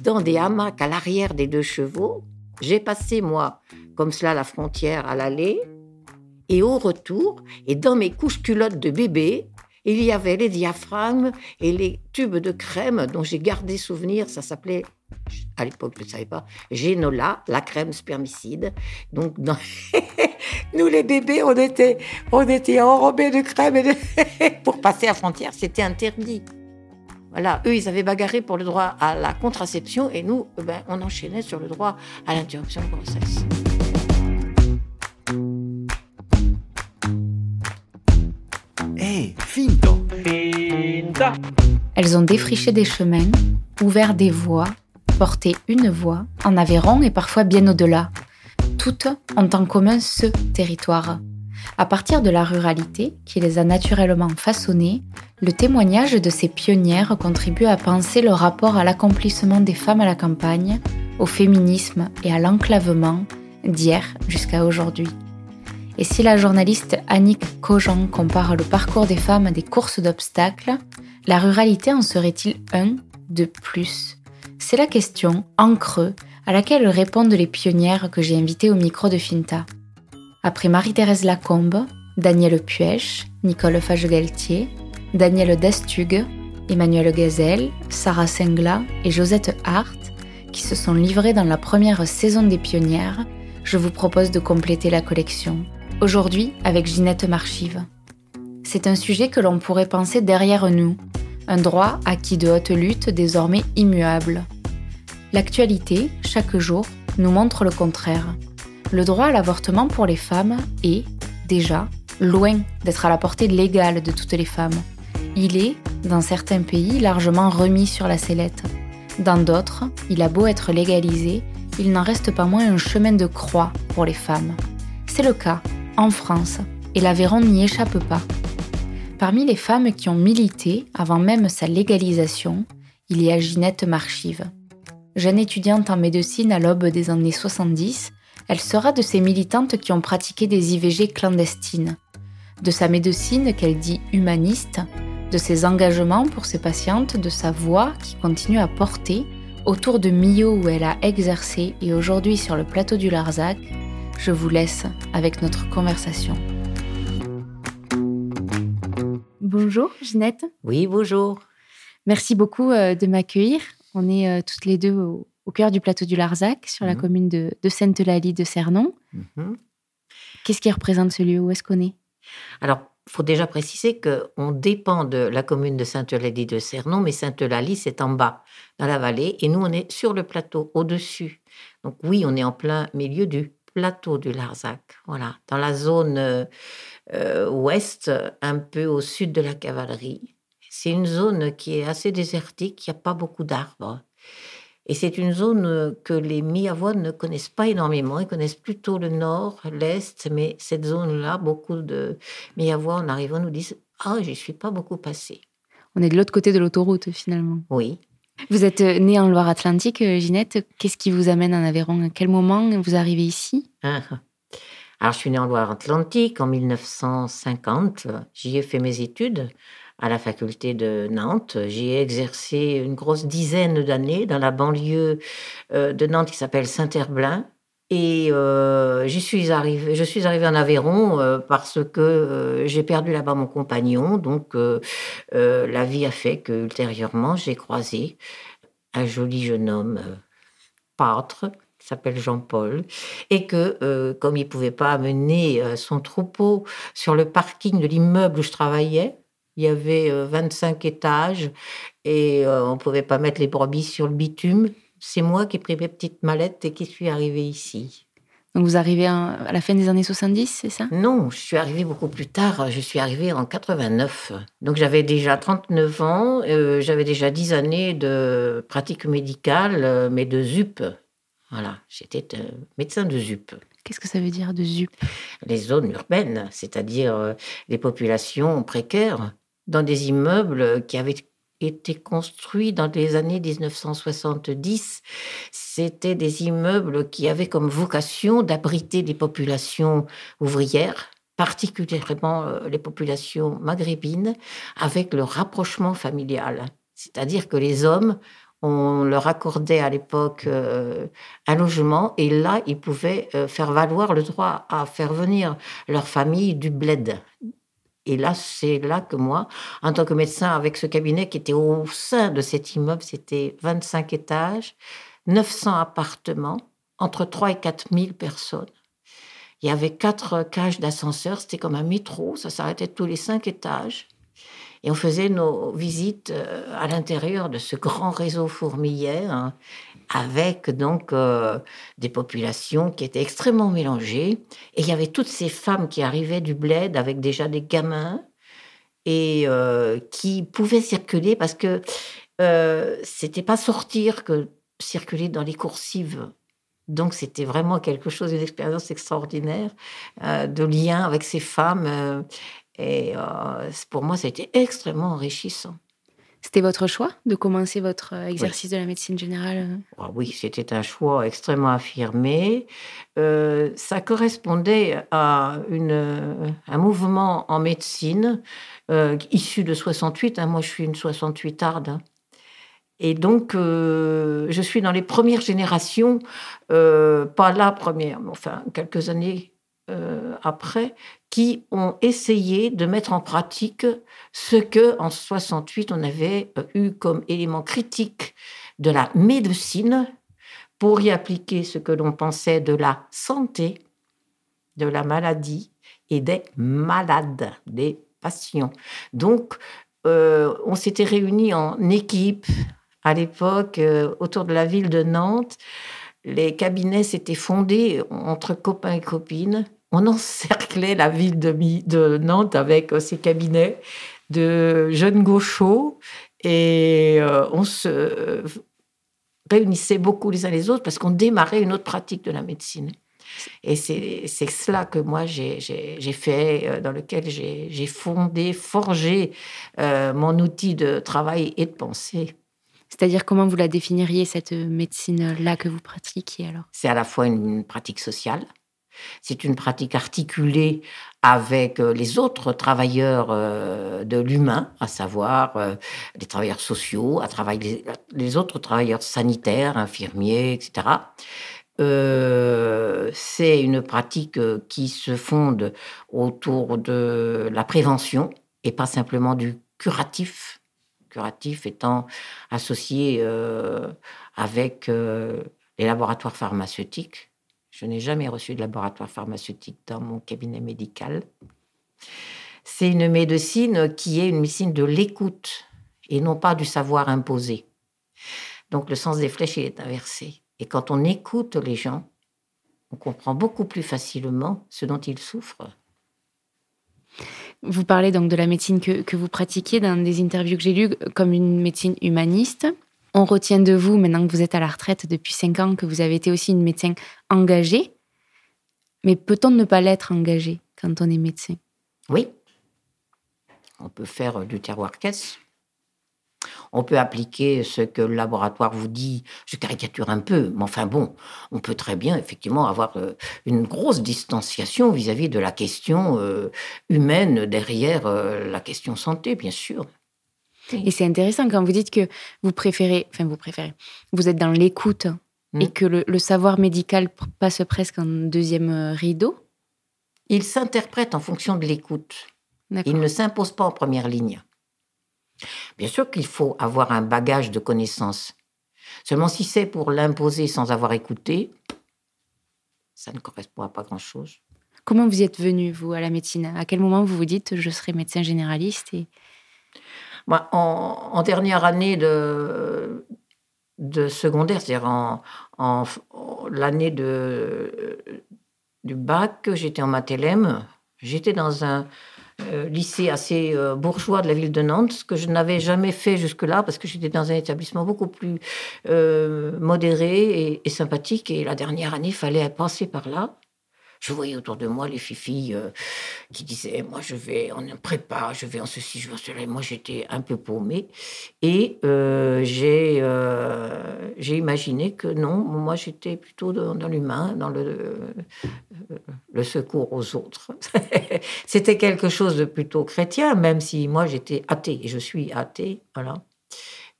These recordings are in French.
dans des hamacs à l'arrière des deux chevaux. J'ai passé, moi, comme cela, la frontière à l'aller. Et au retour, et dans mes couches culottes de bébé, il y avait les diaphragmes et les tubes de crème dont j'ai gardé souvenir. Ça s'appelait, à l'époque, je ne savais pas, Génola, la crème spermicide. Donc, nous, les bébés, on était, on était enrobés de crème. pour passer à frontière, c'était interdit. Voilà, eux, ils avaient bagarré pour le droit à la contraception et nous, eh ben, on enchaînait sur le droit à l'interruption de grossesse. Elles ont défriché des chemins, ouvert des voies, porté une voie, en Aveyron et parfois bien au-delà. Toutes ont en commun ce territoire. À partir de la ruralité, qui les a naturellement façonnées, le témoignage de ces pionnières contribue à penser le rapport à l'accomplissement des femmes à la campagne, au féminisme et à l'enclavement d'hier jusqu'à aujourd'hui. Et si la journaliste Annick Cogent compare le parcours des femmes à des courses d'obstacles, la ruralité en serait-il un de plus? C'est la question, en creux, à laquelle répondent les pionnières que j'ai invitées au micro de Finta. Après Marie-Thérèse Lacombe, Danielle Puech, Nicole Fage-Galtier, Danielle Destug, Emmanuel Gazelle, Sarah Sengla et Josette Hart, qui se sont livrées dans la première saison des pionnières, je vous propose de compléter la collection Aujourd'hui, avec Ginette Marchive. C'est un sujet que l'on pourrait penser derrière nous, un droit acquis de haute lutte désormais immuable. L'actualité, chaque jour, nous montre le contraire. Le droit à l'avortement pour les femmes est, déjà, loin d'être à la portée légale de toutes les femmes. Il est, dans certains pays, largement remis sur la sellette. Dans d'autres, il a beau être légalisé, il n'en reste pas moins un chemin de croix pour les femmes. C'est le cas en France, et l'Aveyron n'y échappe pas. Parmi les femmes qui ont milité avant même sa légalisation, il y a Ginette Marchive. Jeune étudiante en médecine à l'aube des années 70, elle sera de ces militantes qui ont pratiqué des IVG clandestines. De sa médecine qu'elle dit humaniste, de ses engagements pour ses patientes, de sa voix qui continue à porter, autour de Millau où elle a exercé et aujourd'hui sur le plateau du Larzac, je vous laisse avec notre conversation. Bonjour Ginette. Oui, bonjour. Merci beaucoup euh, de m'accueillir. On est euh, toutes les deux au, cœur du plateau du Larzac, sur la mhm. commune de, Sainte-Eulalie de Cernon. Mhm. Qu'est-ce qui représente ce lieu? Où est-ce qu'on est? Alors, il faut déjà préciser qu'on dépend de la commune de Sainte-Eulalie de Cernon, mais Sainte-Eulalie, c'est en bas, dans la vallée, et nous, on est sur le plateau, au-dessus. Donc oui, on est en plein milieu du plateau du Larzac, voilà, dans la zone euh, ouest, un peu au sud de la cavalerie. C'est une zone qui est assez désertique, il n'y a pas beaucoup d'arbres. Et c'est une zone que les Miavoines ne connaissent pas énormément. Ils connaissent plutôt le nord, l'est, mais cette zone-là, beaucoup de Miavois en arrivant nous disent Ah, j'y suis pas beaucoup passé. On est de l'autre côté de l'autoroute finalement. Oui. Vous êtes euh, née en Loire-Atlantique, euh, Ginette. Qu'est-ce qui vous amène en Aveyron? À quel moment vous arrivez ici? Ah. Alors, je suis née en Loire-Atlantique en 1950. J'y ai fait mes études à la faculté de Nantes. J'y ai exercé une grosse dizaine d'années dans la banlieue euh, de Nantes qui s'appelle Saint-Herblain. Et euh, suis arrivée, je suis arrivée en Aveyron euh, parce que j'ai perdu là-bas mon compagnon. Donc, la vie a fait que ultérieurement, j'ai croisé un joli jeune homme pâtre qui s'appelle Jean-Paul, et que comme il pouvait pas amener son troupeau sur le parking de l'immeuble où je travaillais, il y avait 25 étages et on pouvait pas mettre les brebis sur le bitume c'est moi qui ai pris mes petites mallettes et qui suis arrivée ici. Donc vous arrivez à la fin des années 70, c'est ça? Non, je suis arrivée beaucoup plus tard. Je suis arrivée en 89. Donc j'avais déjà 39 ans, euh, j'avais déjà 10 années de pratique médicale, euh, mais de ZUP. Voilà, j'étais euh, médecin de ZUP. Qu'est-ce que ça veut dire de ZUP? Les zones urbaines, c'est-à-dire les populations précaires dans des immeubles qui avaient été construits dans les années 1970. C'était des immeubles qui avaient comme vocation d'abriter des populations ouvrières particulièrement euh, les populations maghrébines, avec le rapprochement familial. C'est-à-dire que les hommes on leur accordait à l'époque euh, un logement et là, ils pouvaient euh, faire valoir le droit à faire venir leur famille du bled. Et là, c'est là que moi, en tant que médecin, avec ce cabinet qui était au sein de cet immeuble, c'était 25 étages, 900 appartements, entre 3 et 4 000 personnes. Il y avait quatre cages d'ascenseur, c'était comme un métro, ça s'arrêtait tous les cinq étages. Et on faisait nos visites euh, à l'intérieur de ce grand réseau fourmilière, hein, avec donc euh, des populations qui étaient extrêmement mélangées. Et il y avait toutes ces femmes qui arrivaient du bled avec déjà des gamins et euh, qui pouvaient circuler parce que c'était pas sortir que circuler dans les coursives. Donc c'était vraiment quelque chose, une expérience extraordinaire de lien avec ces femmes et euh, pour moi, ça a été extrêmement enrichissant. C'était votre choix de commencer votre euh, exercice de la médecine générale euh? ah Oui, c'était un choix extrêmement affirmé. ça correspondait à une, un mouvement en médecine issu de 68. Hein. moi, je suis une 68 arde. Hein. Et donc, je suis dans les premières générations, pas la première, mais enfin quelques années après, ont essayé de mettre en pratique ce que en 68 on avait euh, eu comme élément critique de la médecine pour y appliquer ce que l'on pensait de la santé, de la maladie et des malades, des patients. Donc, euh, on s'était réunis en équipe à l'époque euh, autour de la ville de Nantes. Les cabinets s'étaient fondés entre copains et copines on encerclait la ville de, Nantes avec ses euh, cabinets de jeunes gauchos et euh, on se réunissait beaucoup les uns les autres parce qu'on démarrait une autre pratique de la médecine. Et c'est cela que moi j'ai fait, euh, dans lequel j'ai fondé, forgé mon outil de travail et de pensée. C'est-à-dire comment vous la définiriez, cette médecine-là que vous pratiquiez alors? C'est à la fois une pratique sociale, c'est une pratique articulée avec euh, les autres travailleurs euh, de l'humain, à savoir euh, les travailleurs sociaux, à travailler les, autres travailleurs sanitaires, infirmiers, etc. c'est une pratique qui se fonde autour de la prévention et pas simplement du curatif. Curatif étant associé avec les laboratoires pharmaceutiques je n'ai jamais reçu de laboratoire pharmaceutique dans mon cabinet médical. C'est une médecine qui est une médecine de l'écoute et non pas du savoir imposé. Donc le sens des flèches est inversé. Et quand on écoute les gens, on comprend beaucoup plus facilement ce dont ils souffrent. Vous parlez donc de la médecine que, que vous pratiquiez dans des interviews que j'ai lues comme une médecine humaniste on retient de vous, maintenant que vous êtes à la retraite depuis cinq ans, que vous avez été aussi une médecin engagée. Mais peut-on ne pas l'être engagé quand on est médecin? Oui. On peut faire du terroir caisse. On peut appliquer ce que le laboratoire vous dit. Je caricature un peu, mais enfin bon, on peut très bien effectivement avoir euh, une grosse distanciation vis-à-vis de la question euh, humaine derrière euh, la question santé, bien sûr. Et c'est intéressant quand vous dites que vous préférez, enfin vous préférez, vous êtes dans l'écoute et mm. que le, savoir médical passe presque en deuxième euh, rideau. Il s'interprète en fonction de l'écoute. Il ne s'impose pas en première ligne. Bien sûr qu'il faut avoir un bagage de connaissances. Seulement si c'est pour l'imposer sans avoir écouté, ça ne correspond à pas grand-chose. Comment vous y êtes venu, vous, à la médecine? À quel moment vous vous dites je serai médecin généraliste et en, dernière année de, de secondaire, c'est-à-dire en, l'année de, du bac, j'étais en mathélème. J'étais dans un euh, lycée assez euh, bourgeois de la ville de Nantes, ce que je n'avais jamais fait jusque-là, parce que j'étais dans un établissement beaucoup plus euh, modéré et, sympathique. Et la dernière année, il fallait passer par là. Je voyais autour de moi les filles euh, qui disaient Moi, je vais en prépa, je vais en ceci, je vais en cela. moi, j'étais un peu paumée. Et euh, euh, j'ai imaginé que non, moi, j'étais plutôt dans, l'humain, dans le, le secours aux autres. C'était quelque chose de plutôt chrétien, même si moi, j'étais athée. Et je suis athée, voilà.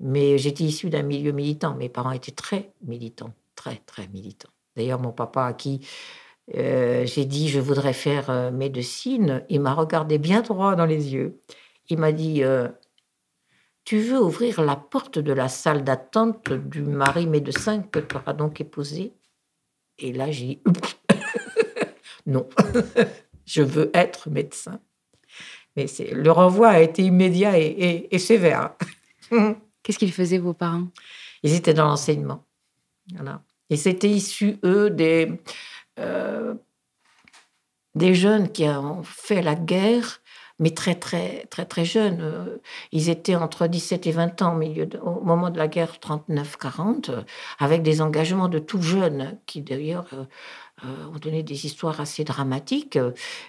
Mais j'étais issue d'un milieu militant. Mes parents étaient très militants, très, très militants. D'ailleurs, mon papa, à qui euh, j'ai dit je voudrais faire euh, médecine, il m'a regardé bien droit dans les yeux. Il m'a dit euh, Tu veux ouvrir la porte de la salle d'attente du mari médecin que tu auras donc épousé? Et là, j'ai dit Non, je veux être médecin. Mais le renvoi a été immédiat et, et sévère. Qu'est-ce qu'ils faisaient, vos parents? Ils étaient dans l'enseignement. Voilà. Et c'était issu, eux, des, euh, des jeunes qui ont fait la guerre, mais très, très, très, très jeunes. Euh, ils étaient entre 17 et 20 ans au, moment de la guerre 39-40, avec des engagements de tout jeunes, qui d'ailleurs euh, ont donné des histoires assez dramatiques.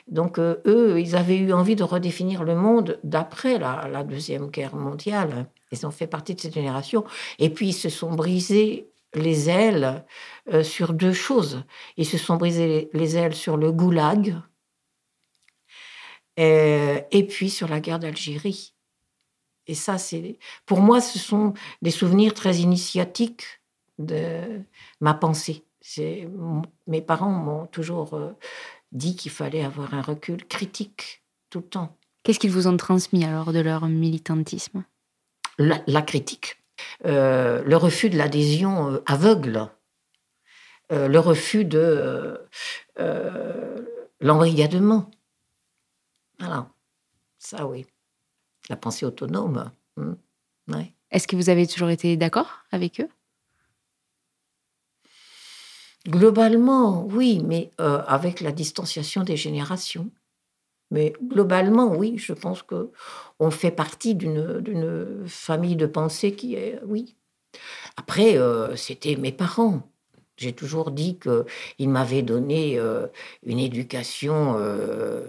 Donc, eux, ils avaient eu envie de redéfinir le monde d'après la, la Deuxième Guerre mondiale. Ils ont fait partie de cette génération. Et puis, ils se sont brisés les ailes euh, sur deux choses. Ils se sont brisés les ailes sur le goulag euh, et puis sur la guerre d'Algérie. Et ça, c'est pour moi, ce sont des souvenirs très initiatiques de ma pensée. Mes parents m'ont toujours euh, dit qu'il fallait avoir un recul critique tout le temps. Qu'est-ce qu'ils vous ont transmis alors de leur militantisme? La, critique. Euh, le refus de l'adhésion aveugle, euh, le refus de l'embrigadement. Voilà, ça oui. La pensée autonome. Hmm, Est-ce que vous avez toujours été d'accord avec eux? Globalement, oui, mais avec la distanciation des générations. Mais globalement, oui, je pense que on fait partie d'une famille de pensée qui est, oui. Après, euh, c'était mes parents. J'ai toujours dit qu'ils m'avaient donné euh, une éducation euh,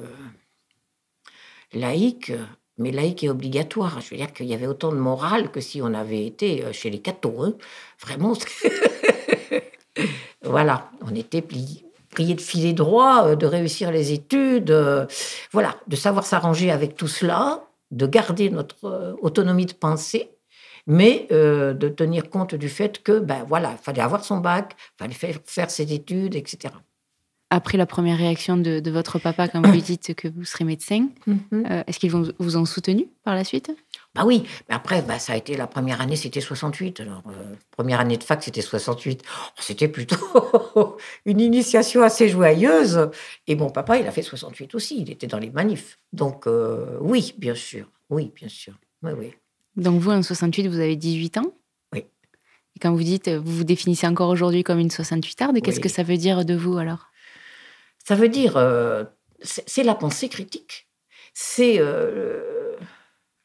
laïque, mais laïque et obligatoire. Je veux dire qu'il y avait autant de morale que si on avait été chez les cathos. Hein. Vraiment. voilà, on était pliés de filer droit, euh, de réussir les études, euh, voilà, de savoir s'arranger avec tout cela, de garder notre euh, autonomie de pensée, mais de tenir compte du fait que, ben voilà, il fallait avoir son bac, il fallait faire, faire ses études, etc. Après la première réaction de, votre papa quand vous lui dites que vous serez médecin, mm-hmm. est-ce qu'ils vous ont soutenu par la suite? Bah oui, mais après, bah, ça a été la première année, c'était 68. Alors, euh, première année de fac, c'était 68. C'était plutôt une initiation assez joyeuse. Et mon papa, il a fait 68 aussi. Il était dans les manifs. Donc, euh, oui, bien sûr. Oui, bien sûr. Oui, oui. Donc, vous, en 68, vous avez 18 ans Oui. Et quand vous dites, vous vous définissez encore aujourd'hui comme une 68arde, qu'est-ce que ça veut dire de vous alors? Ça veut dire, euh, c'est la pensée critique. C'est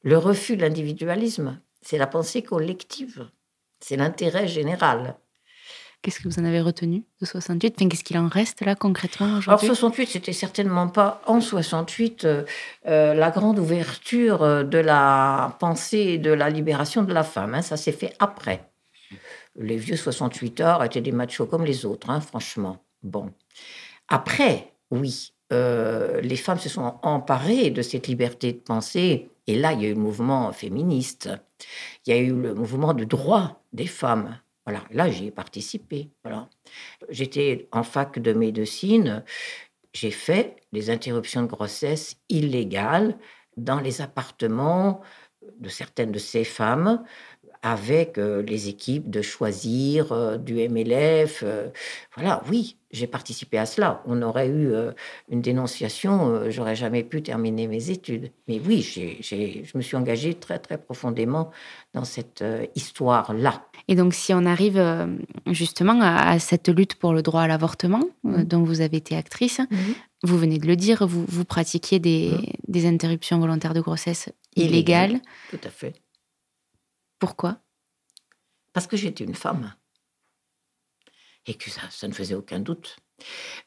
le refus de l'individualisme, c'est la pensée collective, c'est l'intérêt général. Qu'est-ce que vous en avez retenu de 68 Qu'est-ce qu'il en reste là concrètement aujourd'hui? Alors 68, c'était certainement pas en 68 euh, euh, la grande ouverture euh, de la pensée de la libération de la femme. Hein. ça s'est fait après. Les vieux 68 heures étaient des machos comme les autres, hein, franchement. Bon. Après, oui, les femmes se sont emparées de cette liberté de pensée et là, il y a eu le mouvement féministe, il y a eu le mouvement de droit des femmes. Voilà, là, j'y ai participé. Voilà. J'étais en fac de médecine, j'ai fait les interruptions de grossesse illégales dans les appartements de certaines de ces femmes avec euh, les équipes de choisir euh, du MLF. Euh, voilà, oui, j'ai participé à cela. On aurait eu une dénonciation, j'aurais jamais pu terminer mes études. Mais oui, je me suis engagée très, très profondément dans cette histoire-là. Et donc, si on arrive justement à, cette lutte pour le droit à l'avortement, mmh. dont vous avez été actrice, mmh. vous venez de le dire, vous, vous pratiquiez des, mmh. des interruptions volontaires de grossesse illégales. Tout à fait. Pourquoi? Parce que j'étais une femme. Et que ça, ça ne faisait aucun doute.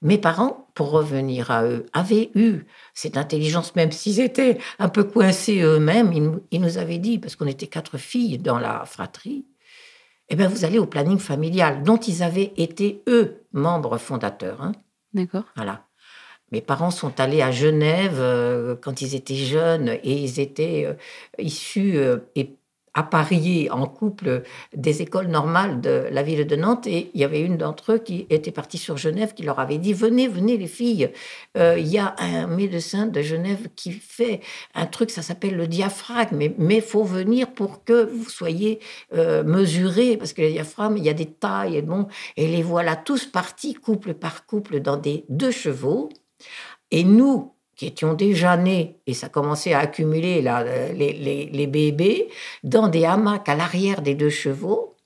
Mes parents, pour revenir à eux, avaient eu cette intelligence, même s'ils étaient un peu coincés eux-mêmes. Ils, nous avaient dit, parce qu'on était quatre filles dans la fratrie, eh bien, vous allez au planning familial, dont ils avaient été, eux, membres fondateurs. Hein. D'accord. Voilà. Mes parents sont allés à Genève euh, quand ils étaient jeunes et ils étaient euh, issus euh, et appariés en couple des écoles normales de la ville de Nantes. Et il y avait une d'entre eux qui était partie sur Genève qui leur avait dit venez venez les filles. Euh, il y a un médecin de Genève qui fait un truc ça s'appelle le diaphragme. Mais mais faut venir pour que vous soyez euh, mesurés parce que le diaphragme il y a des tailles et bon et les voilà tous partis couple par couple dans des deux chevaux. Et nous qui étions déjà nés, et ça commençait à accumuler là, les, les, les bébés, dans des hamacs à l'arrière des deux chevaux.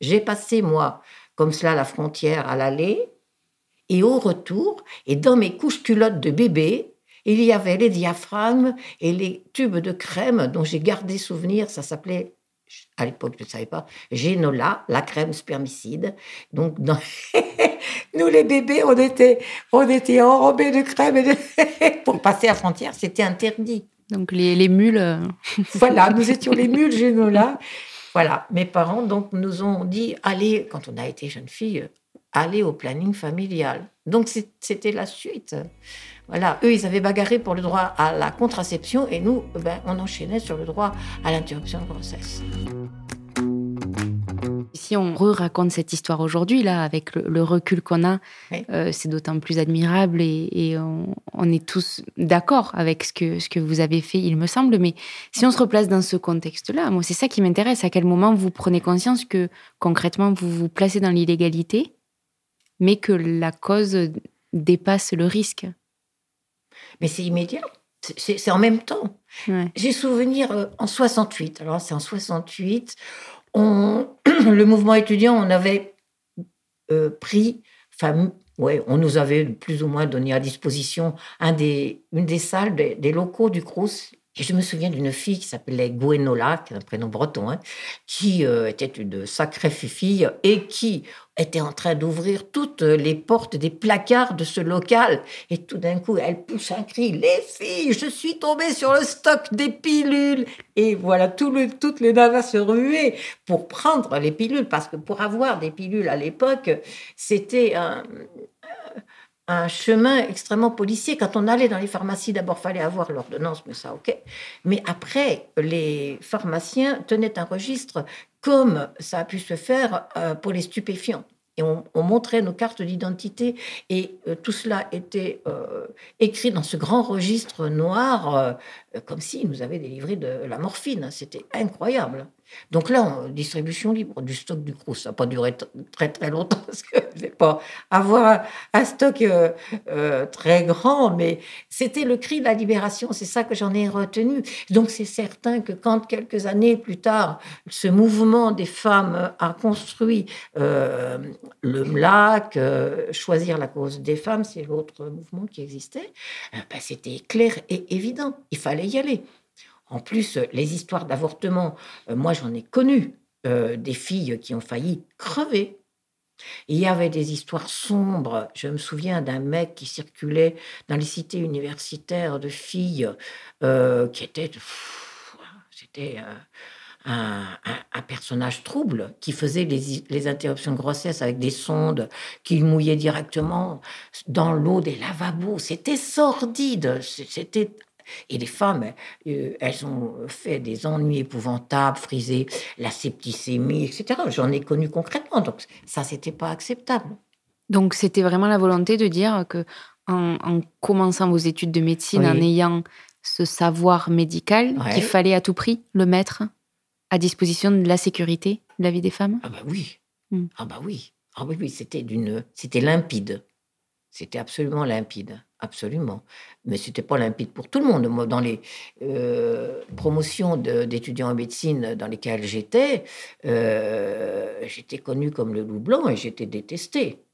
J'ai passé, moi, comme cela, la frontière à l'aller, et au retour, et dans mes couches culottes de bébé, il y avait les diaphragmes et les tubes de crème dont j'ai gardé souvenir, ça s'appelait à l'époque, je ne savais pas, Génola, la crème spermicide. Donc, dans... nous, les bébés, on était, on était enrobés de crème et pour passer à frontière, c'était interdit. Donc, les, les mules. Euh, voilà, nous étions les mules Génola. Voilà, mes parents donc nous ont dit allez, quand on a été jeune fille, aller au planning familial. Donc, c'était la suite. Voilà, eux, ils avaient bagarré pour le droit à la contraception et nous, ben, on enchaînait sur le droit à l'interruption de grossesse. Si on re-raconte cette histoire aujourd'hui, là, avec le, recul qu'on a, euh, c'est d'autant plus admirable et, on, est tous d'accord avec ce que, ce que vous avez fait, il me semble. Mais si on se replace dans ce contexte-là, moi, c'est ça qui m'intéresse. À quel moment vous prenez conscience que concrètement, vous vous placez dans l'illégalité, mais que la cause dépasse le risque? Mais c'est immédiat. C'est en même temps. J'ai souvenir euh, en 68. Alors, c'est en 68. Le mouvement étudiant, on avait euh, pris, on nous avait plus ou moins donné à disposition un des, une des salles des, locaux du Crous et je me souviens d'une fille qui s'appelait Gwenola, qui est un prénom breton, hein, qui euh, était une sacrée fille et qui était en train d'ouvrir toutes les portes des placards de ce local. Et tout d'un coup, elle pousse un cri Les filles, je suis tombée sur le stock des pilules Et voilà, toutes les navas se ruaient pour prendre les pilules, parce que pour avoir des pilules à l'époque, c'était un un chemin extrêmement policier. Quand on allait dans les pharmacies, d'abord, fallait avoir l'ordonnance, mais ça, ok. Mais après, les pharmaciens tenaient un registre comme ça a pu se faire euh, pour les stupéfiants et on, montrait nos cartes d'identité et euh, tout cela était euh, écrit dans ce grand registre noir, comme s'ils nous avaient délivré de la morphine. C'était incroyable. Donc là, distribution libre du stock du Crous. Ça n'a pas duré très très longtemps parce que je vais pas avoir un, stock très grand, mais c'était le cri de la libération. C'est ça que j'en ai retenu. Donc c'est certain que quand quelques années plus tard, ce mouvement des femmes a construit le MLAC, euh, Choisir la cause des femmes, c'est l'autre mouvement qui existait, euh, ben, c'était clair et évident. Il fallait y aller. En plus, les histoires d'avortement, euh, moi j'en ai connu des filles qui ont failli crever. Il y avait des histoires sombres. Je me souviens d'un mec qui circulait dans les cités universitaires de filles qui étaient. C'était un, personnage trouble qui faisait les, interruptions de grossesse avec des sondes qu'il mouillait directement dans l'eau des lavabos. C'était sordide, c'était et les femmes, euh, elles ont fait des ennuis épouvantables, frisé la septicémie, etc. J'en ai connu concrètement, donc ça, c'était pas acceptable. Donc c'était vraiment la volonté de dire que en, commençant vos études de médecine, en ayant ce savoir médical, qu'il fallait à tout prix le mettre à disposition de la sécurité de la vie des femmes? Ah bah oui. Hmm. Ah bah oui. Ah oui, oui, c'était d'une, c'était limpide. C'était absolument limpide, absolument. Mais c'était pas limpide pour tout le monde. Dans les euh, promotions d'étudiants en médecine dans lesquelles j'étais, euh, j'étais connu comme le loup blanc et j'étais détesté.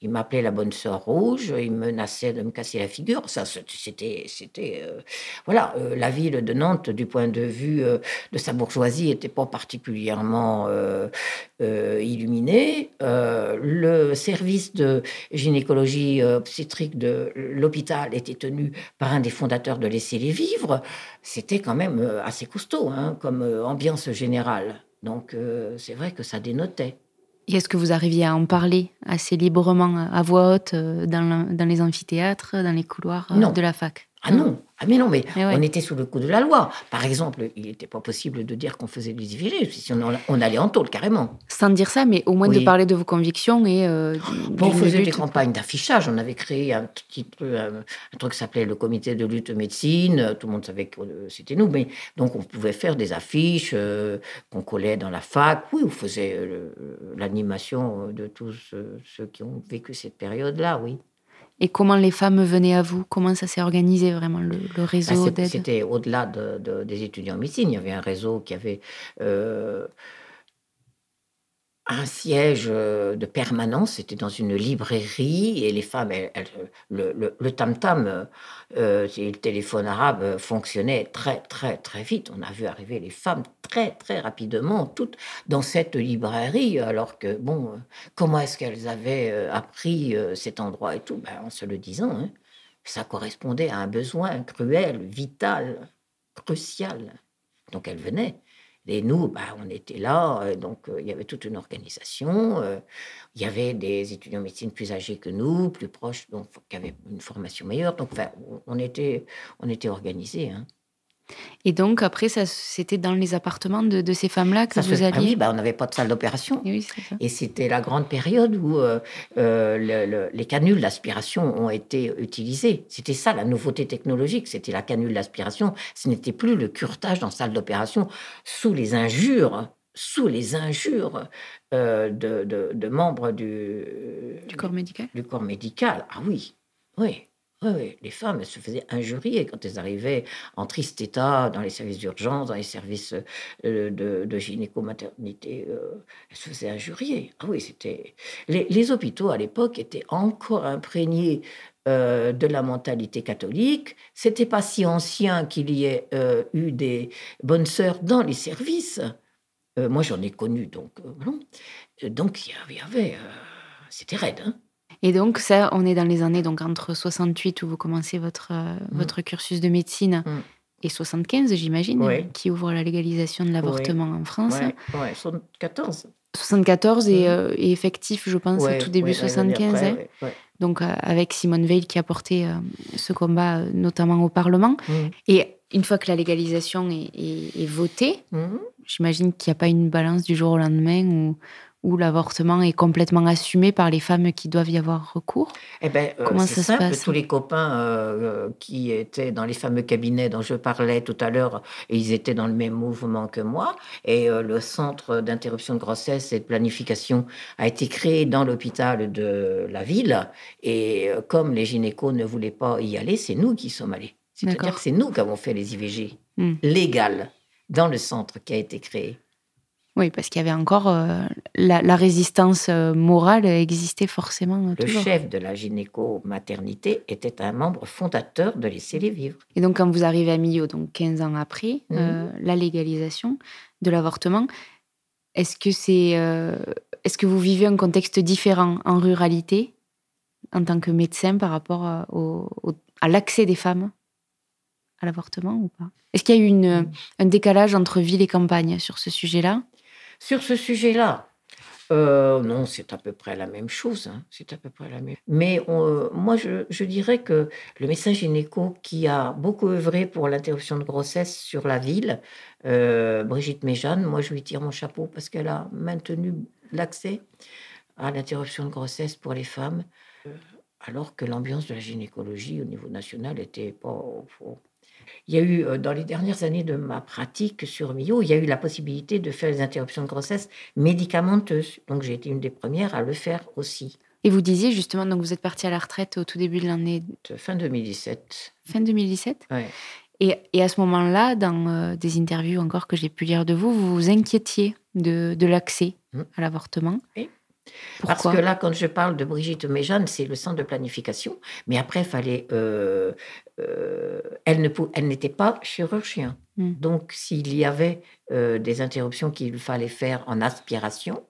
Il m'appelait la bonne sœur rouge, il menaçait de me casser la figure. Ça, c'était, c'était, euh, voilà, euh, la ville de Nantes, du point de vue euh, de sa bourgeoisie, n'était pas particulièrement illuminée. le service de gynécologie obstétrique de l'hôpital était tenu par un des fondateurs de Laisser les vivre. C'était quand même assez costaud, hein, comme ambiance générale. Donc, c'est vrai que ça dénotait. Et est-ce que vous arriviez à en parler assez librement, à voix haute, euh, dans, dans les amphithéâtres, dans les couloirs euh, de la fac? Ah non, ah mais non, mais Mais ouais. on était sous le coup de la loi. Par exemple, il n'était pas possible de dire qu'on faisait des IVG, si on, allait en tôle carrément. Sans dire ça, mais au moins de parler de vos convictions et euh, Bon, on faisait des campagnes d'affichage. On avait créé un petit un, un truc qui s'appelait le comité de lutte médecine. Tout le monde savait que euh, c'était nous, mais donc on pouvait faire des affiches euh, qu'on collait dans la fac. Oui, on faisait euh, l'animation de tous euh, ceux qui ont vécu cette période-là. Oui. Et comment les femmes venaient à vous? Comment ça s'est organisé vraiment, le, le Bah, réseau d'aide? C'était au-delà de- de- des étudiants en médecine. Il y avait un réseau qui avait euh, un siège euh, de permanence. C'était dans une librairie et les femmes, elles- elles- le, tam-tam, euh, c'est le téléphone arabe euh, fonctionnait très, très, très vite. On a vu arriver les femmes très, très rapidement, toutes dans cette librairie, alors que, bon, euh, comment est-ce qu'elles avaient euh, appris euh, cet endroit et tout? Ben, En se le disant. hein ça correspondait à un besoin cruel, vital, crucial. Donc elle venait. Et nous, bah, on était là, euh, donc euh, il y avait toute une organisation. euh, il y avait des étudiants en médecine plus âgés que nous, plus proches, donc qui avaient une formation meilleure. Donc on était, on était organisés. hein. Et donc, après, ça, c'était dans les appartements de, de ces femmes-là que Ça se vous ah alliez oui, bah, on n'avait pas de salle d'opération. Et oui, c'était la grande période où euh, euh, le- le- les canules d'aspiration ont été utilisées. C'était ça la nouveauté technologique, c'était la canule d'aspiration. Ce n'était plus le curetage dans salle d'opération sous les injures, sous les injures euh, de, de- de membres du, Du corps médical du corps médical. Ah oui, oui. Oui, les femmes elles se faisaient injurier quand elles arrivaient en triste état dans les services d'urgence, dans les services euh, de, de gynéco-maternité. euh, elles se faisaient injurier. Ah oui, c'était. Les, hôpitaux à l'époque étaient encore imprégnés euh, de la mentalité catholique. C'était pas si ancien qu'il y ait eu des bonnes sœurs dans les services. Moi, j'en ai connu, donc Donc il y avait, c'était raide. Hein Et donc, ça, on est dans les années, donc entre 68, où vous commencez votre, euh, votre cursus de médecine, Mm. et 75, j'imagine, Oui. qui ouvre la légalisation de l'avortement en France. Ouais, ouais, 74. 74 et, Mm. euh, et effectif, je pense, Ouais, tout début ouais, l'année 75. après, hein. Donc, euh, avec Simone Veil qui a porté euh, ce combat, notamment au Parlement. Mm. Et une fois que la légalisation est, est- est votée, j'imagine qu'il n'y a pas une balance du jour au lendemain où, où l'avortement est complètement assumé par les femmes qui doivent y avoir recours. Eh ben, euh, Comment c'est ça se simple, passe Tous les copains euh, euh, qui étaient dans les fameux cabinets dont je parlais tout à l'heure, ils étaient dans le même mouvement que moi. Et euh, le centre d'interruption de grossesse et de planification a été créé dans l'hôpital de la ville. Et comme les gynécos ne voulaient pas y aller, c'est nous qui sommes allés. C'est-à-dire que c'est nous qui avons fait les IVG Hmm. légales dans le centre qui a été créé. Oui, parce qu'il y avait encore euh, la, la résistance euh, morale existait forcément euh, Le toujours. chef de la gynéco-maternité était un membre fondateur de Laissez-les vivre. Et donc, quand vous arrivez à Millau, donc 15 ans après, Mhm. euh, la légalisation de l'avortement, est-ce que, c'est, euh, est-ce que vous vivez un contexte différent en ruralité en tant que médecin par rapport à, au- au- à l'accès des femmes à l'avortement ou pas? Est-ce qu'il y a eu une, Mhm. un décalage entre ville et campagne sur ce sujet-là? Sur ce sujet-là, euh, non, c'est à peu près la même chose. hein, C'est à peu près la même. Mais on- moi, je, dirais que le médecin gynéco qui a beaucoup œuvré pour l'interruption de grossesse sur la ville, euh, Brigitte Méjeanne, moi, je lui tire mon chapeau parce qu'elle a maintenu l'accès à l'interruption de grossesse pour les femmes, euh, alors que l'ambiance de la gynécologie au niveau national n'était pas. Il y a eu, euh, dans les dernières années de ma pratique sur Millau, il y a eu la possibilité de faire les interruptions de grossesse médicamenteuses. Donc j'ai été une des premières à le faire aussi. Et vous disiez justement, donc vous êtes parti à la retraite au tout début de l'année De Fin 2017. fin 2017 Ouais. Et, et à ce moment-là, dans euh, des interviews encore que j'ai pu lire de vous, vous vous inquiétiez de, de l'accès Mm. à l'avortement. Oui. Pourquoi? Parce que là, quand je parle de Brigitte Méjeanne, c'est le centre de planification. Mais après, fallait. euh, euh, elle ne pou- elle n'était pas chirurgien. Mm. Donc, s'il y avait euh, des interruptions qu'il fallait faire en aspiration,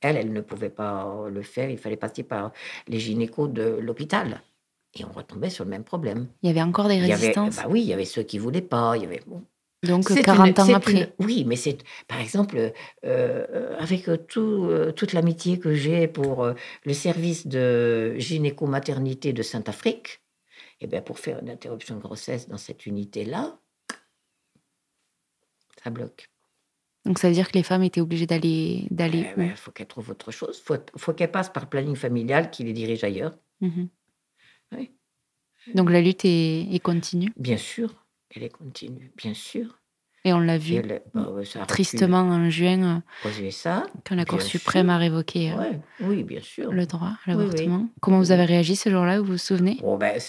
elle, elle ne pouvait pas le faire. Il fallait passer par les gynécos de l'hôpital. Et on retombait sur le même problème. Il y avait encore des Il y avait, résistances? bah oui, il y avait ceux qui voulaient pas. Il y avait, bon, donc c'est 40 une- ans après. une- oui, mais c'est, par exemple, euh, avec tout, euh, toute l'amitié que j'ai pour euh, le service de gynéco-maternité de Sainte-Afrique, Et bien, pour faire une interruption de grossesse dans cette unité-là, ça bloque. Donc ça veut dire que les femmes étaient obligées d'aller d'aller Il ben, faut qu'elles trouvent autre chose. Il faut, faut qu'elles passent par le planning familial qui les dirige ailleurs. Mhm. Donc la lutte est, est, continue? Bien sûr, elle est continue, bien sûr. Et on l'a vu bah, tristement en juin, ça, quand la Cour suprême a révoqué euh, oui, bien sûr. le droit à l'avortement. Comment vous avez réagi ce jour-là, vous vous souvenez? Oh, ben,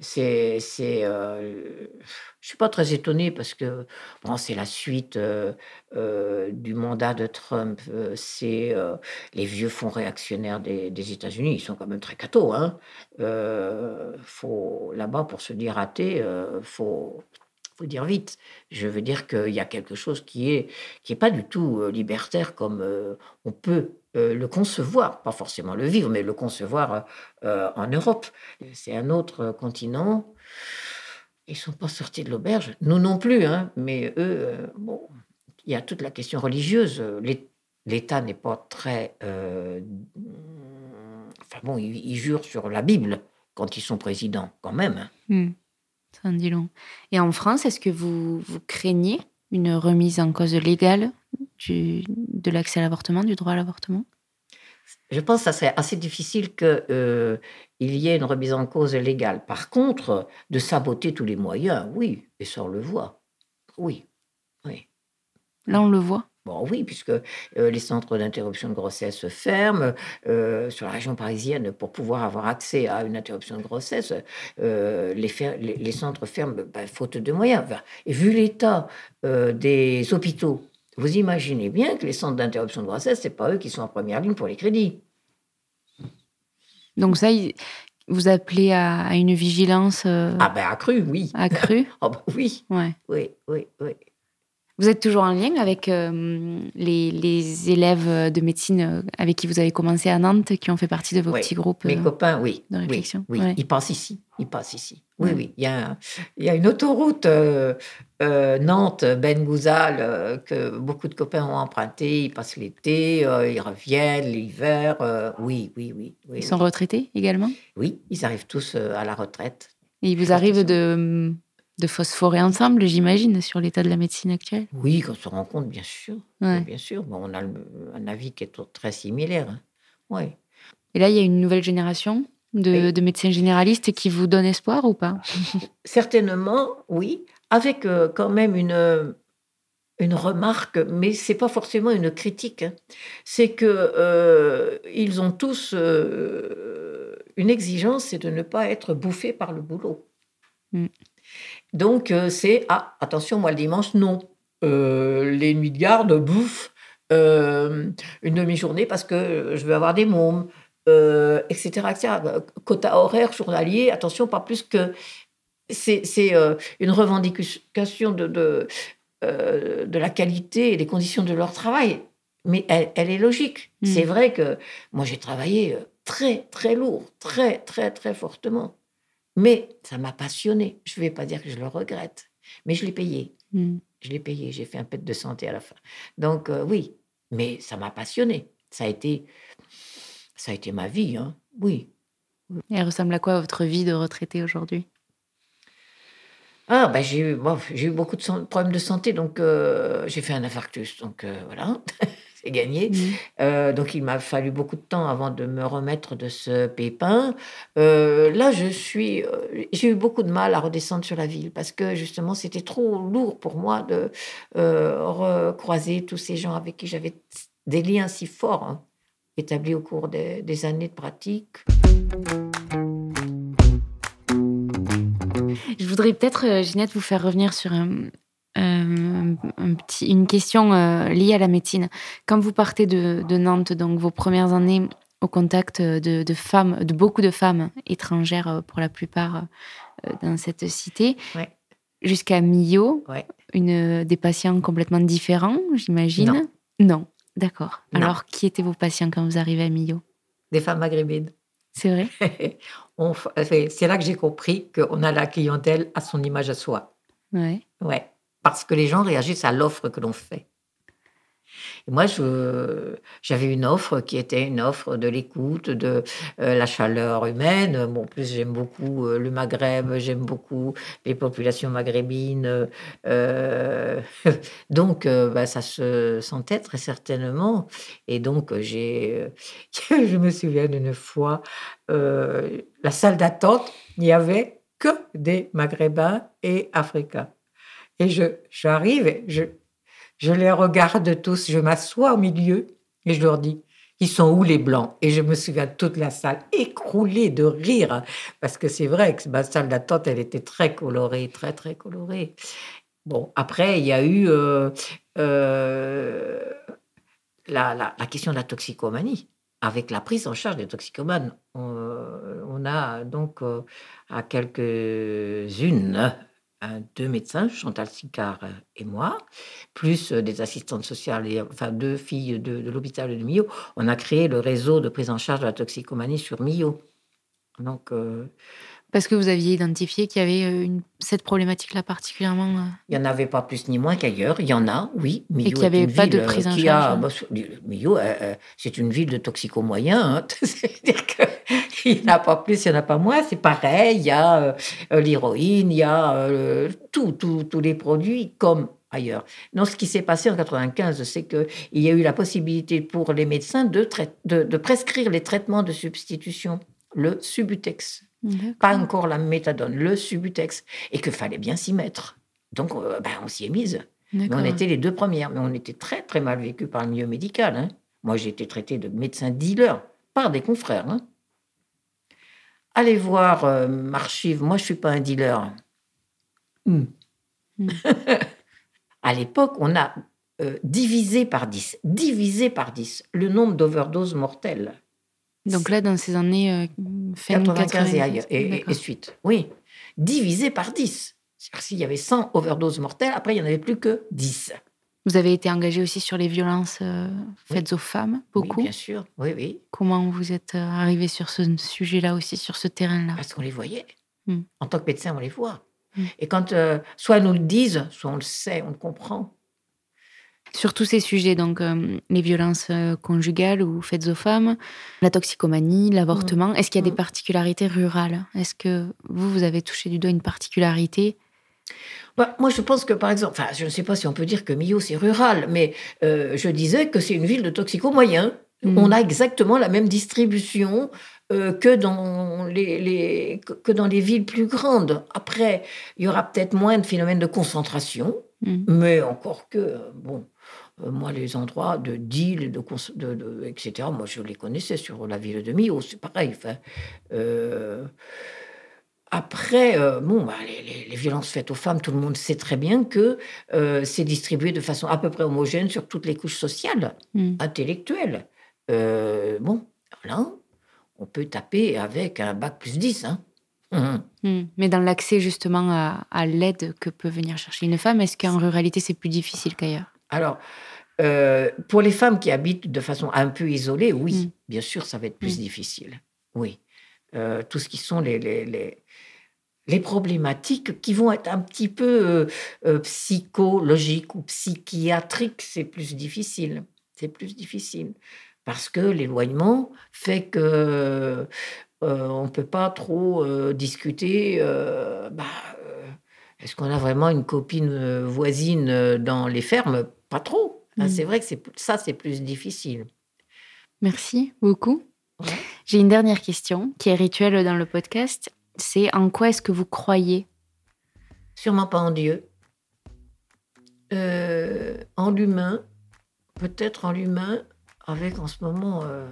c'est, c'est, euh, je suis pas très étonnée parce que bon, c'est la suite euh, euh, du mandat de Trump. c'est les vieux fonds réactionnaires des, États-Unis. Ils sont quand même très cathos. Hein. faut là-bas pour se dire athée, faut faut dire vite. Je veux dire qu'il y a quelque chose qui est qui est pas du tout libertaire comme on peut le concevoir, pas forcément le vivre, mais le concevoir euh, en Europe. C'est un autre continent. Ils sont pas sortis de l'auberge, nous non plus, hein, mais eux, euh, bon, il y a toute la question religieuse. L'État n'est pas très. enfin bon, ils, jurent sur la Bible quand ils sont présidents, quand même. Hein. Hmm. Ça en dit long. Et en France, est-ce que vous craignez une remise en cause légale? De l'accès à l'avortement, du droit à l'avortement? Je pense que ça serait assez difficile qu'il euh, y ait une remise en cause légale. Par contre, de saboter tous les moyens, oui, et ça on le voit. Oui, oui. Là, on le voit? Bon, oui, puisque euh, les centres d'interruption de grossesse se ferment euh, sur la région parisienne pour pouvoir avoir accès à une interruption de grossesse. les, les, centres ferment ben, faute de moyens. et vu l'état des hôpitaux vous imaginez bien que les centres d'interruption de grossesse, c'est pas eux qui sont en première ligne pour les crédits. Donc ça, vous appelez à, une vigilance euh, Ah ben accrue, oui. Accrue Ah ben oui. Ouais. Oui, oui, oui. Vous êtes toujours en lien avec euh, les, élèves de médecine euh, avec qui vous avez commencé à Nantes, qui ont fait partie de vos petits groupes Mes copains, oui. De réflexion. Oui, ils passent ici. Ils passent ici. Oui, oui. Il y, a, il y a une autoroute euh, Nantes-Ben Gouzal que beaucoup de copains ont emprunté. Ils passent l'été, ils reviennent l'hiver. oui, oui, oui, Ils sont retraités également? Oui, ils arrivent tous à la retraite. Et il vous arrive de de phosphorer ensemble, j'imagine, sur l'état de la médecine actuelle? Oui, quand on se rend compte, bien sûr. Bien sûr. Bon, on a un avis qui est très similaire. Hein. Ouais. Et là, il y a une nouvelle génération de, médecins généralistes qui vous donne espoir ou pas? Certainement, oui, avec euh, quand même une, une remarque, mais c'est pas forcément une critique. Hein. C'est que euh, ils ont tous euh, une exigence, c'est de ne pas être bouffés par le boulot. Mm. Donc, c'est ah, attention, moi le dimanche, non. Les nuits de garde, bouffe, euh, une demi-journée parce que je veux avoir des mômes, etc., etc. Quota horaire journalier, attention, pas plus que. C'est une revendication de, de, de, la qualité et des conditions de leur travail. Mais elle, est logique. Mmh. C'est vrai que moi, j'ai travaillé très, très lourd, très, très, très fortement. Mais ça m'a passionné. Je ne vais pas dire que je le regrette, mais je l'ai payé. Hmm. Je l'ai payé. J'ai fait un pet de santé à la fin. Donc euh, oui, mais ça m'a passionné. Ça a été, ça a été ma vie, hein. Oui. Et elle ressemble à quoi votre vie de retraité aujourd'hui? Ah, ben j'ai eu, j'ai eu beaucoup de problèmes de santé, donc euh, j'ai fait un infarctus, donc euh, voilà. gagné. Mmh. Euh, donc il m'a fallu beaucoup de temps avant de me remettre de ce pépin. Là, je suis, j'ai eu beaucoup de mal à redescendre sur la ville parce que justement c'était trop lourd pour moi de recroiser tous ces gens avec qui j'avais des liens si forts hein, établis au cours des, des années de pratique. Je voudrais peut-être, Ginette, vous faire revenir sur un, euh, un petit, une question euh, liée à la médecine. Quand vous partez de, Nantes, donc vos premières années au contact de, femmes, de beaucoup de femmes étrangères euh, pour la plupart dans cette cité, jusqu'à Millau, une, des patients complètement différents, j'imagine? Non. non. D'accord. Alors, qui étaient vos patients quand vous arrivez à Millau? Des femmes maghrébines. C'est vrai? C'est là que j'ai compris qu'on a la clientèle à son image à soi. Ouais. Ouais parce que les gens réagissent à l'offre que l'on fait. Et moi, j'avais une offre qui était une offre de l'écoute, de euh, la chaleur humaine. En plus, j'aime beaucoup euh, le Maghreb, j'aime beaucoup les populations maghrébines. euh, donc, bah, ça se sentait très certainement. Et donc, j'ai, je me souviens d'une fois, la salle d'attente, il n'y avait que des Maghrébins et Africains. Et je, j'arrive, je, je les regarde tous, je m'assois au milieu et je leur dis, ils sont où les blancs? Et je me souviens de toute la salle écroulée de rire, parce que c'est vrai que ma salle d'attente, elle était très colorée, très très colorée. Bon, après, il y a eu euh, euh, la, question de la toxicomanie. Avec la prise en charge des toxicomanes, on, a donc euh, à quelques-unes un- deux médecins, Chantal Sicard euh, et moi, plus euh, des assistantes sociales, et, enfin deux filles de, l'hôpital de Millau. On a créé le réseau de prise en charge de la toxicomanie sur Millau. Donc, euh, Parce que vous aviez identifié qu'il y avait euh, une- cette problématique-là particulièrement. euh, il n'y en avait pas plus ni moins qu'ailleurs. Il y en a, oui. Millau qu'il y est avait pas de euh, prise en charge, a- hein. bah, Millau, euh, c'est une ville de toxico-moyens. hein. C'est-à-dire qu'il n'y en a pas plus, il n'y en a pas moins. C'est pareil. Il y a euh, l'héroïne, il y a euh, tous les produits comme ailleurs. Non, ce qui s'est passé en 95, c'est qu'il y a eu la possibilité pour les médecins de, trai- de, de prescrire les traitements de substitution, le Subutex pas encore la méthadone, le Subutex, et qu'il fallait bien s'y mettre. Donc, euh, ben, on s'y est mise. Mais on était les deux premières, mais on était très, très mal vécus par le milieu médical. hein. Moi, j'ai été traité de médecin dealer par des confrères. hein. Allez voir euh, m'archive. Moi, je suis pas un dealer. Hmm. à l'époque, on a euh, divisé par 10, divisé par 10 le nombre d'overdoses mortelles. Donc là, dans ces années euh, fin 95 et, ailleurs, et- et- suite. Oui, divisé par 10. C'est-à-dire s'il y avait 100 overdoses mortelles, après, il n'y en avait plus que 10. Vous avez été engagé aussi sur les violences euh, faites aux femmes, beaucoup. Oui, bien sûr, oui, oui, Comment vous êtes euh, arrivé sur ce sujet-là aussi, sur ce terrain-là? Parce qu'on les voyait. Hmm. En tant que médecin, on les voit. Hmm. Et quand euh, soit ils nous le disent, soit on le sait, on le comprend. Sur tous ces sujets, donc euh, les violences euh, conjugales ou faites aux femmes, la toxicomanie, l'avortement, est-ce qu'il y a des Mm. particularités rurales? Est-ce que vous, vous avez touché du doigt une particularité? Bah, moi, je pense que, par exemple, enfin, je ne sais pas si on peut dire que Millau, c'est rural, mais euh, je disais que c'est une ville de toxico-moyens. Mm. On a exactement la même distribution euh, que, dans les, les- que- dans les villes plus grandes. Après, il y aura peut-être moins de phénomènes de concentration, Mm. mais encore que, bon, moi, les endroits de deal, de, de, de- etc., moi, je les connaissais sur la ville de Millau, c'est pareil. Enfin, euh, après, euh, bon, bah, les, les- les violences faites aux femmes, tout le monde sait très bien que euh, c'est distribué de façon à peu près homogène sur toutes les couches sociales, Mm. intellectuelles. Euh, bon, là, on peut taper avec un bac plus 10. Hein. Mhm. Mm. Mais dans l'accès justement à, à l'aide que peut venir chercher une femme, est-ce qu'en ruralité c'est plus difficile qu'ailleurs? Alors, euh, pour les femmes qui habitent de façon un peu isolée, oui, Mm. bien sûr, ça va être plus Mm. difficile. Oui. Euh, tout ce qui sont les, les, les, les problématiques qui vont être un petit peu euh, psychologiques ou psychiatriques, c'est plus difficile. C'est plus difficile. Parce que l'éloignement fait que on ne peut pas trop discuter. bah, Est-ce qu'on a vraiment une copine voisine dans les fermes? Pas trop. Hein, Mm. C'est vrai que ça, c'est plus difficile. Merci beaucoup. Ouais. J'ai une dernière question qui est rituelle dans le podcast. C'est en quoi est-ce que vous croyez? Sûrement pas en Dieu. Euh, en l'humain, peut-être en l'humain, avec en ce moment euh,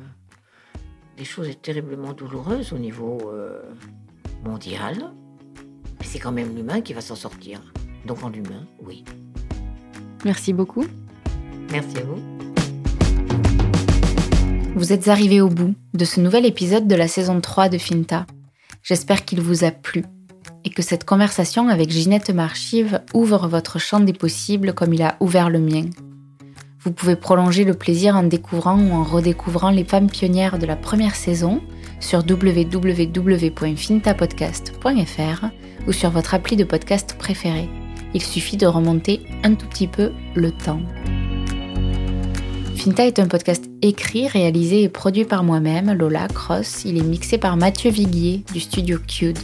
des choses terriblement douloureuses au niveau euh, mondial. Mais c'est quand même l'humain qui va s'en sortir. Donc en l'humain, oui. Merci beaucoup. Merci à vous. Vous êtes arrivés au bout de ce nouvel épisode de la saison 3 de Finta. J'espère qu'il vous a plu et que cette conversation avec Ginette Marchive ouvre votre champ des possibles comme il a ouvert le mien. Vous pouvez prolonger le plaisir en découvrant ou en redécouvrant les femmes pionnières de la première saison sur www.fintapodcast.fr ou sur votre appli de podcast préféré. Il suffit de remonter un tout petit peu le temps. Finta est un podcast écrit, réalisé et produit par moi-même, Lola Cross. Il est mixé par Mathieu Viguier du studio Cude.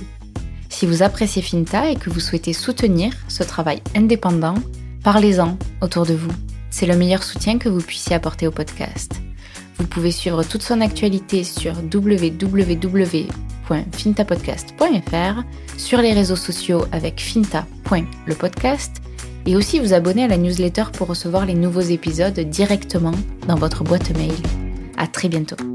Si vous appréciez Finta et que vous souhaitez soutenir ce travail indépendant, parlez-en autour de vous. C'est le meilleur soutien que vous puissiez apporter au podcast. Vous pouvez suivre toute son actualité sur www.fintapodcast.fr, sur les réseaux sociaux avec finta.lepodcast et aussi vous abonner à la newsletter pour recevoir les nouveaux épisodes directement dans votre boîte mail. À très bientôt.